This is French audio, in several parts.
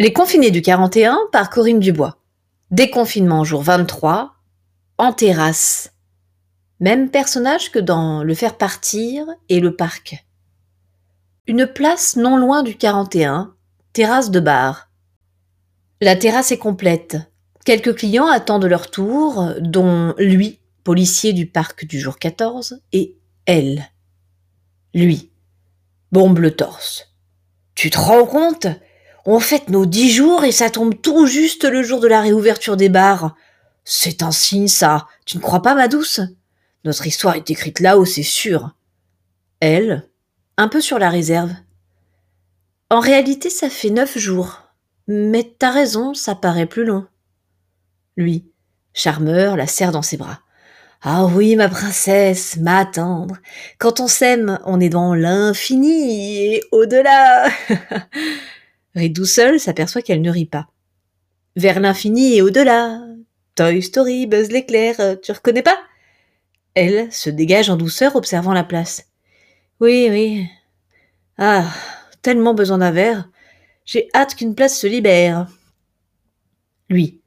Les confinés du 41 par Corinne Dubois. Déconfinement jour 23, en terrasse. Même personnage que dans Le Faire partir et Le Parc. Une place non loin du 41, terrasse de bar. La terrasse est complète. Quelques clients attendent leur tour, dont lui, policier du parc du jour 14, et elle. Lui. Bombe le torse. Tu te rends compte? On fête nos dix jours et ça tombe tout juste le jour de la réouverture des bars. C'est un signe, ça. Tu ne crois pas, ma douce Notre histoire est écrite là-haut, c'est sûr. Elle, un peu sur la réserve. En réalité, ça fait neuf jours. Mais t'as raison, ça paraît plus long. Lui, charmeur, la serre dans ses bras. Ah oui, ma princesse, ma tendre. Quand on s'aime, on est dans l'infini et au-delà. Ridou seul s'aperçoit qu'elle ne rit pas. Vers l'infini et au-delà. Toy Story, Buzz l'éclair, tu reconnais pas? Elle se dégage en douceur, observant la place. Oui, oui. Ah, tellement besoin d'un verre. J'ai hâte qu'une place se libère. Lui.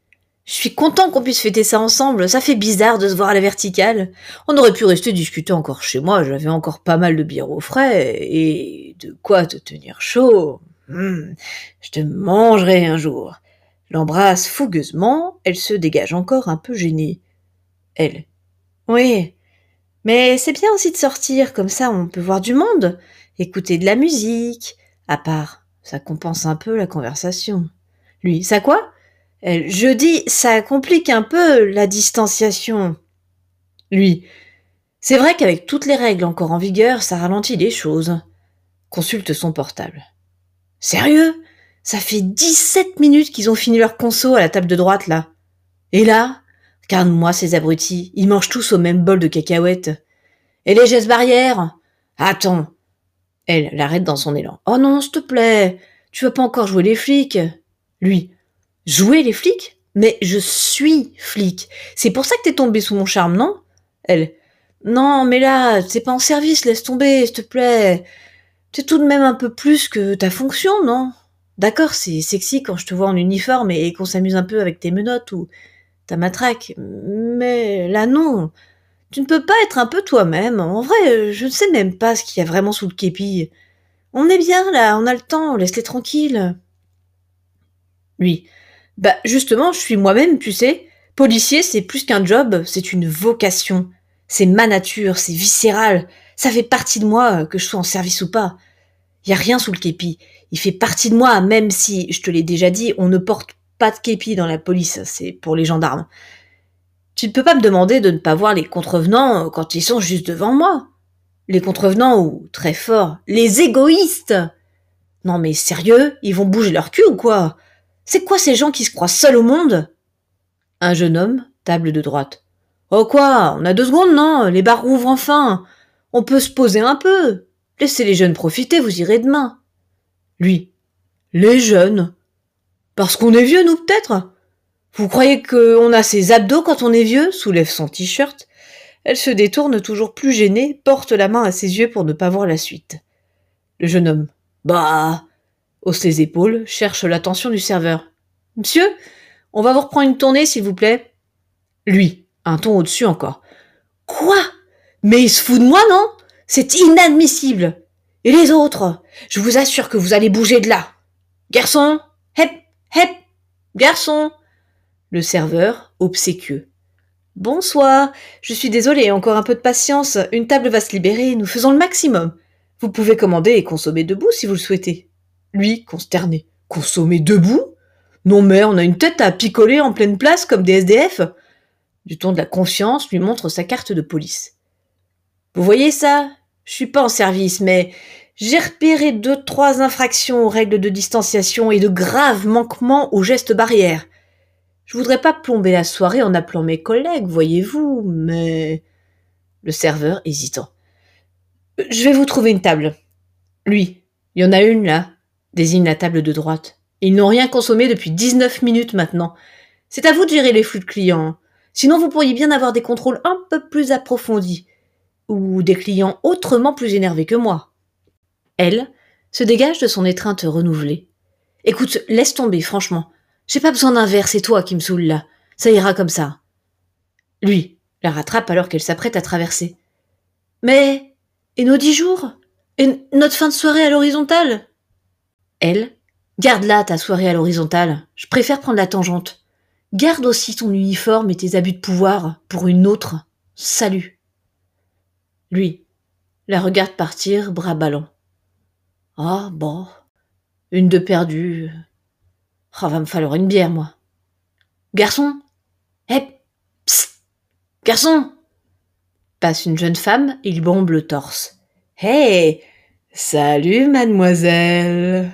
Je suis content qu'on puisse fêter ça ensemble. Ça fait bizarre de se voir à la verticale. On aurait pu rester discuter encore chez moi. J'avais encore pas mal de bière au frais et de quoi te tenir chaud? Hum, je te mangerai un jour. L'embrasse fougueusement, elle se dégage encore un peu gênée. Elle. Oui. Mais c'est bien aussi de sortir, comme ça on peut voir du monde, écouter de la musique. À part, ça compense un peu la conversation. Lui, ça quoi? Elle. Je dis, ça complique un peu la distanciation. Lui. C'est vrai qu'avec toutes les règles encore en vigueur, ça ralentit les choses. Consulte son portable. Sérieux? Ça fait 17 minutes qu'ils ont fini leur conso à la table de droite, là. Et là Regarde-moi ces abrutis, ils mangent tous au même bol de cacahuètes. Et les gestes barrières? Attends. Elle l'arrête dans son élan. Oh non, s'il te plaît, tu vas pas encore jouer les flics? Lui. Jouer les flics? Mais je suis flic. C'est pour ça que t'es tombé sous mon charme, non? Elle. Non, mais là, c'est pas en service, laisse tomber, s'il te plaît. C'est tout de même un peu plus que ta fonction, non? D'accord, c'est sexy quand je te vois en uniforme et qu'on s'amuse un peu avec tes menottes ou ta matraque, mais là non. Tu ne peux pas être un peu toi-même. En vrai, je ne sais même pas ce qu'il y a vraiment sous le képi. On est bien là, on a le temps, laisse-les tranquilles. Lui. Bah justement, je suis moi-même, tu sais. Policier, c'est plus qu'un job, c'est une vocation. C'est ma nature, c'est viscéral. Ça fait partie de moi, que je sois en service ou pas. Il y a rien sous le képi. Il fait partie de moi, même si, je te l'ai déjà dit, on ne porte pas de képi dans la police, c'est pour les gendarmes. Tu ne peux pas me demander de ne pas voir les contrevenants quand ils sont juste devant moi. Les contrevenants ou, très fort, les égoïstes. Non mais sérieux, ils vont bouger leur cul ou quoi? C'est quoi ces gens qui se croient seuls au monde? Un jeune homme, table de droite. Oh quoi? On a deux secondes, non? Les bars rouvrent enfin. On peut se poser un peu. Laissez les jeunes profiter, vous irez demain. Lui. Les jeunes. Parce qu'on est vieux, nous, peut-être? Vous croyez qu'on a ses abdos quand on est vieux? soulève son t-shirt. Elle se détourne toujours plus gênée, porte la main à ses yeux pour ne pas voir la suite. Le jeune homme. Bah. hausse les épaules, cherche l'attention du serveur. Monsieur, on va vous reprendre une tournée, s'il vous plaît. Lui, un ton au-dessus encore. Quoi? Mais il se fout de moi, non? C'est inadmissible. Et les autres? Je vous assure que vous allez bouger de là. Garçon Hep Hep Garçon Le serveur, obséquieux. Bonsoir. Je suis désolé, encore un peu de patience. Une table va se libérer, nous faisons le maximum. Vous pouvez commander et consommer debout si vous le souhaitez. Lui, consterné. Consommer debout? Non mais on a une tête à picoler en pleine place comme des SDF. Du ton de la confiance lui montre sa carte de police. Vous voyez ça? Je suis pas en service, mais j'ai repéré deux, trois infractions aux règles de distanciation et de graves manquements aux gestes barrières. Je voudrais pas plomber la soirée en appelant mes collègues, voyez-vous, mais... Le serveur hésitant. Je vais vous trouver une table. Lui, il y en a une là, désigne la table de droite. Ils n'ont rien consommé depuis 19 minutes maintenant. C'est à vous de gérer les flux de clients. Sinon, vous pourriez bien avoir des contrôles un peu plus approfondis ou des clients autrement plus énervés que moi. Elle se dégage de son étreinte renouvelée. Écoute, laisse tomber, franchement. J'ai pas besoin d'un verre, c'est toi qui me saoule là. Ça ira comme ça. Lui la rattrape alors qu'elle s'apprête à traverser. Mais. Et nos dix jours? Et notre fin de soirée à l'horizontale? Elle Garde là ta soirée à l'horizontale. Je préfère prendre la tangente. Garde aussi ton uniforme et tes abus de pouvoir pour une autre. Salut. Lui la regarde partir, bras ballants. Ah, bon. Une de perdue. Ah, va me falloir une bière, moi. Garçon Hé Psst Garçon Passe une jeune femme, il bombe le torse. Hé Salut, mademoiselle